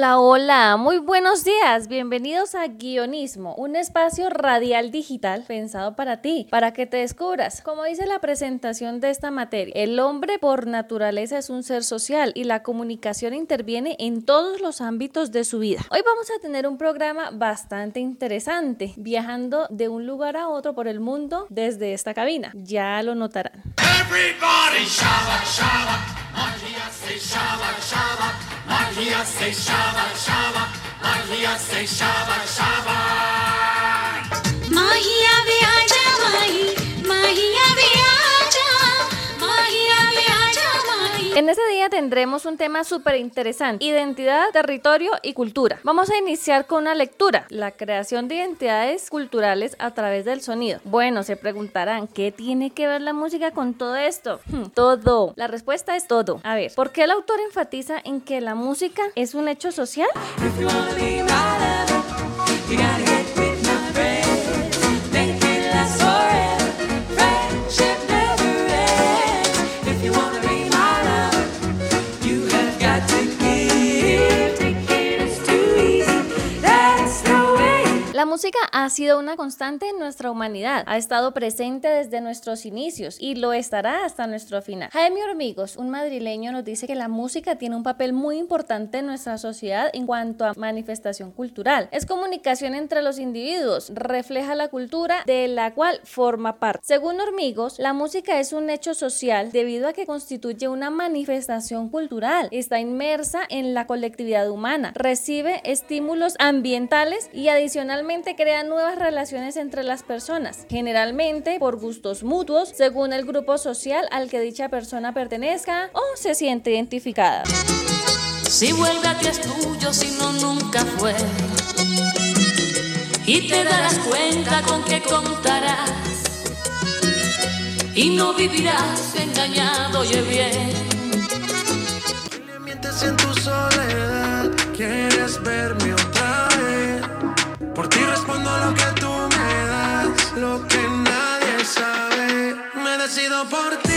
Hola, hola, muy buenos días. Bienvenidos a Guionismo, un espacio radial digital pensado para ti, para que te descubras. Como dice la presentación de esta materia, el hombre por naturaleza es un ser social y la comunicación interviene en todos los ámbitos de su vida. Hoy vamos a tener un programa bastante interesante, viajando de un lugar a otro por el mundo desde esta cabina. Ya lo notarán. Everybody shabba shabba, magia seixava, chava, magia seixava, chava, magia seixava, chava. Magia viaja, mãe, magia En ese día tendremos un tema súper interesante, identidad, territorio y cultura. Vamos a iniciar con una lectura, la creación de identidades culturales a través del sonido. Bueno, se preguntarán, ¿qué tiene que ver la música con todo esto? Hmm, todo. La respuesta es todo. A ver, ¿por qué el autor enfatiza en que la música es un hecho social? Way. La música ha sido una constante en nuestra humanidad, ha estado presente desde nuestros inicios y lo estará hasta nuestro final. Jaime Hormigos, un madrileño, nos dice que la música tiene un papel muy importante en nuestra sociedad en cuanto a manifestación cultural. Es comunicación entre los individuos, refleja la cultura de la cual forma parte. Según Hormigos, la música es un hecho social debido a que constituye una manifestación cultural, está inmersa en la colectividad humana, recibe estímulos ambientales y adicionalmente crea nuevas relaciones entre las personas, generalmente por gustos mutuos, según el grupo social al que dicha persona pertenezca o se siente identificada. Si vuelve a ti es tuyo, si no, nunca fue. Y te darás cuenta con que contarás. Y no vivirás engañado, oye bien. Le mientes en tu soledad, quieres verme decido por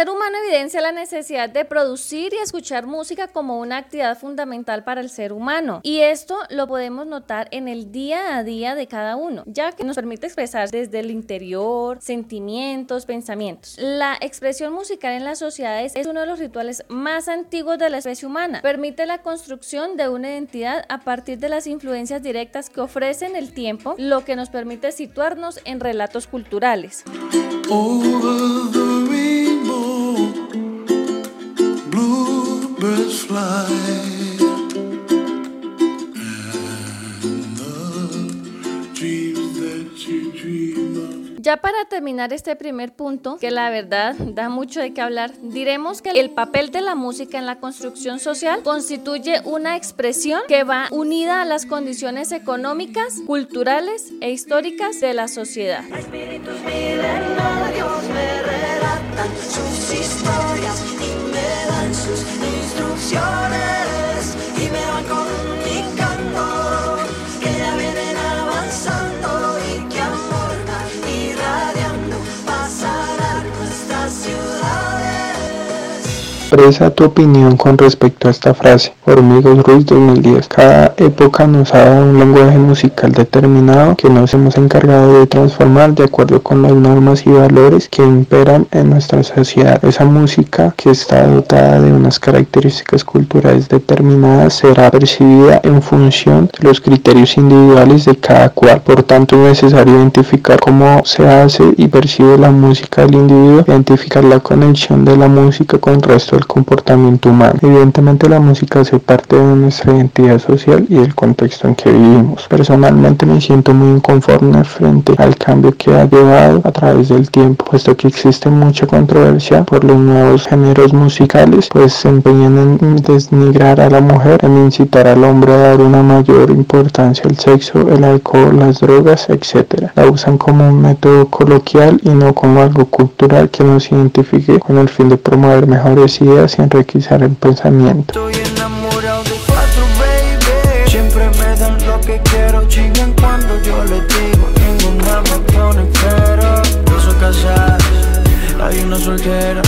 ser humano evidencia la necesidad de producir y escuchar música como una actividad fundamental para el ser humano. Y esto lo podemos notar en el día a día de cada uno, ya que nos permite expresar desde el interior sentimientos, pensamientos. La expresión musical en las sociedades es uno de los rituales más antiguos de la especie humana. Permite la construcción de una identidad a partir de las influencias directas que ofrecen el tiempo, lo que nos permite situarnos en relatos culturales. Ya para terminar este primer punto, que la verdad da mucho de qué hablar, diremos que el papel de la música en la construcción social constituye una expresión que va unida a las condiciones económicas, culturales e históricas de la sociedad. Espíritus milenarios me relatan sus historias y me dan sus instrucciones y me van comunicando Expresa tu opinión con respecto a esta frase. Hormigos Ruiz 2010. Cada época nos ha dado un lenguaje musical determinado que nos hemos encargado de transformar de acuerdo con las normas y valores que imperan en nuestra sociedad. Esa música que está dotada de unas características culturales determinadas será percibida en función de los criterios individuales de cada cual. Por tanto, es necesario identificar cómo se hace y percibe la música del individuo, identificar la conexión de la música con el resto del comportamiento humano. Evidentemente la música hace parte de nuestra identidad social y del contexto en que vivimos. Personalmente me siento muy inconforme frente al cambio que ha llevado a través del tiempo, puesto que existe mucha controversia por los nuevos géneros musicales, pues se empeñan en desnigrar a la mujer, en incitar al hombre a dar una mayor importancia al sexo, el alcohol, las drogas, etc. La usan como un método coloquial y no como algo cultural que nos identifique con el fin de promover mejores ideas y enriquecer el pensamiento. Estoy enamorado de cuatro, baby. Siempre me dan lo que quiero. Chingan cuando yo les digo. Ninguna me pone pero. Yo soy casado. una soltera.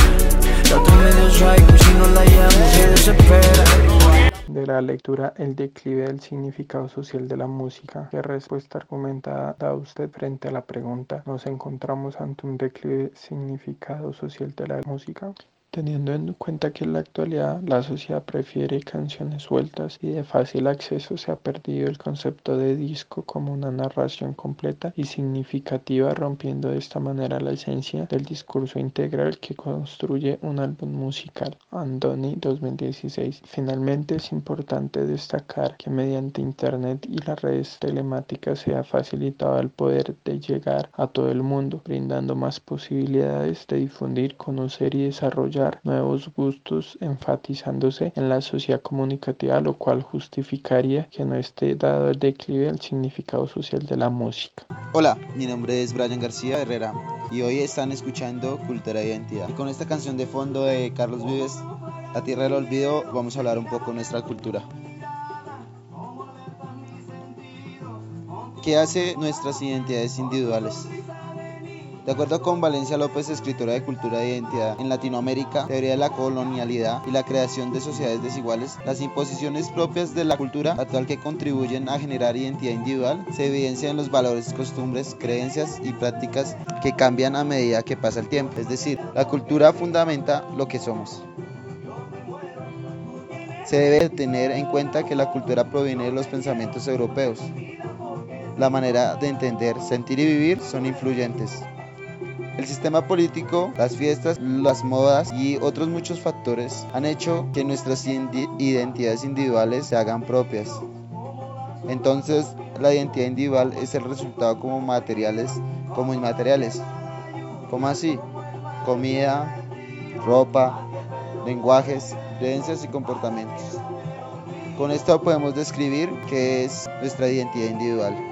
La otra medio psycho y si no la llamo se desespera. De la lectura El declive del significado social de la música. ¿Qué respuesta argumentada da usted frente a la pregunta? ¿Nos encontramos ante un declive significado social de la música? Teniendo en cuenta que en la actualidad la sociedad prefiere canciones sueltas y de fácil acceso, se ha perdido el concepto de disco como una narración completa y significativa, rompiendo de esta manera la esencia del discurso integral que construye un álbum musical. Andoni 2016. Finalmente es importante destacar que mediante Internet y las redes telemáticas se ha facilitado el poder de llegar a todo el mundo, brindando más posibilidades de difundir, conocer y desarrollar nuevos gustos enfatizándose en la sociedad comunicativa, lo cual justificaría que no esté dado el declive del significado social de la música. Hola, mi nombre es Brian García Herrera y hoy están escuchando Cultura e Identidad. Y con esta canción de fondo de Carlos Vives, La Tierra del Olvido, vamos a hablar un poco de nuestra cultura. ¿Qué hace nuestras identidades individuales? De acuerdo con Valencia López, escritora de Cultura e Identidad, en Latinoamérica, teoría de la colonialidad y la creación de sociedades desiguales, las imposiciones propias de la cultura actual que contribuyen a generar identidad individual se evidencian en los valores, costumbres, creencias y prácticas que cambian a medida que pasa el tiempo. Es decir, la cultura fundamenta lo que somos. Se debe tener en cuenta que la cultura proviene de los pensamientos europeos. La manera de entender, sentir y vivir son influyentes. El sistema político, las fiestas, las modas y otros muchos factores han hecho que nuestras identidades individuales se hagan propias. Entonces, la identidad individual es el resultado como materiales como inmateriales. ¿Cómo así? Comida, ropa, lenguajes, creencias y comportamientos. Con esto podemos describir qué es nuestra identidad individual.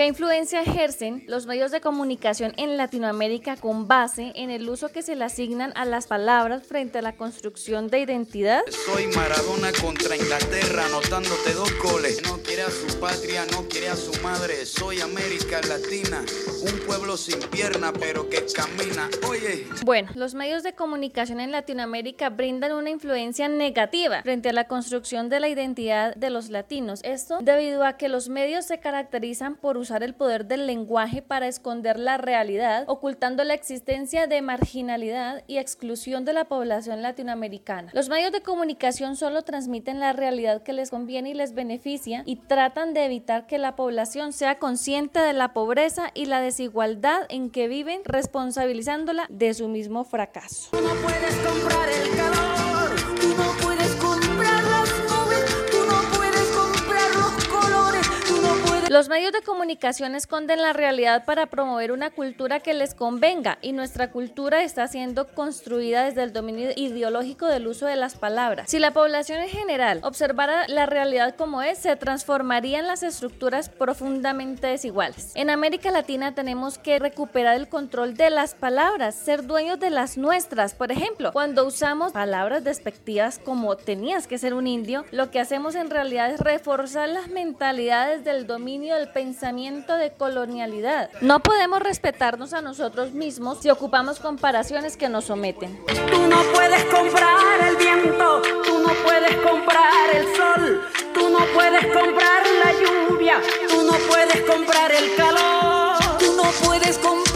¿Qué influencia ejercen los medios de comunicación en Latinoamérica con base en el uso que se le asignan a las palabras frente a la construcción de identidad? Soy Maradona contra Inglaterra, anotándote dos goles. No quiere a su patria, no quiere a su madre. Soy América Latina, un pueblo sin pierna, pero que camina. Oye, Bueno, los medios de comunicación en Latinoamérica brindan una influencia negativa frente a la construcción de la identidad de los latinos. Esto debido a que los medios se caracterizan por usar el poder del lenguaje para esconder la realidad, ocultando la existencia de marginalidad y exclusión de la población latinoamericana. Los medios de comunicación solo transmiten la realidad que les conviene y les beneficia y tratan de evitar que la población sea consciente de la pobreza y la desigualdad en que viven, responsabilizándola de su mismo fracaso. Los medios de comunicación esconden la realidad para promover una cultura que les convenga y nuestra cultura está siendo construida desde el dominio ideológico del uso de las palabras. Si la población en general observara la realidad como es, se transformarían las estructuras profundamente desiguales. En América Latina tenemos que recuperar el control de las palabras, ser dueños de las nuestras. Por ejemplo, cuando usamos palabras despectivas como tenías que ser un indio, lo que hacemos en realidad es reforzar las mentalidades del dominio del pensamiento de colonialidad. No podemos respetarnos a nosotros mismos si ocupamos comparaciones que nos someten. Tú no puedes comprar el viento, tú no puedes comprar el sol, tú no puedes comprar la lluvia, tú no puedes comprar el calor, tú no puedes comprar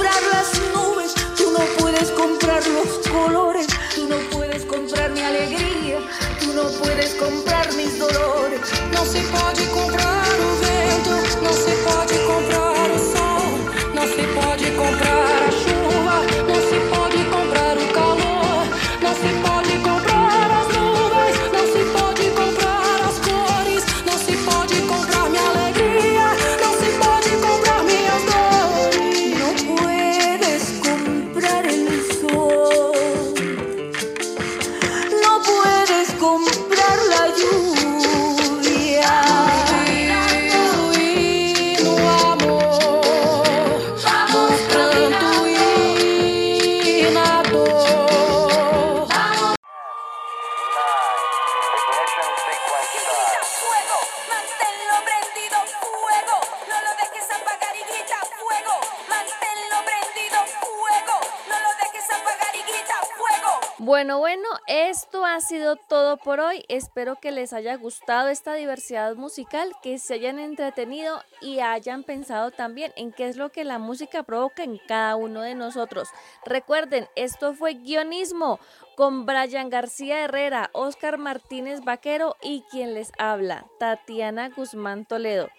Bueno, bueno, esto ha sido todo por hoy. Espero que les haya gustado esta diversidad musical, que se hayan entretenido y hayan pensado también en qué es lo que la música provoca en cada uno de nosotros. Recuerden, esto fue guionismo con Brian García Herrera, Oscar Martínez Vaquero y quien les habla, Tatiana Guzmán Toledo.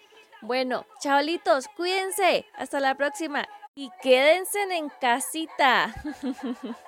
Bueno, chavalitos, cuídense. Hasta la próxima y quédense en casita.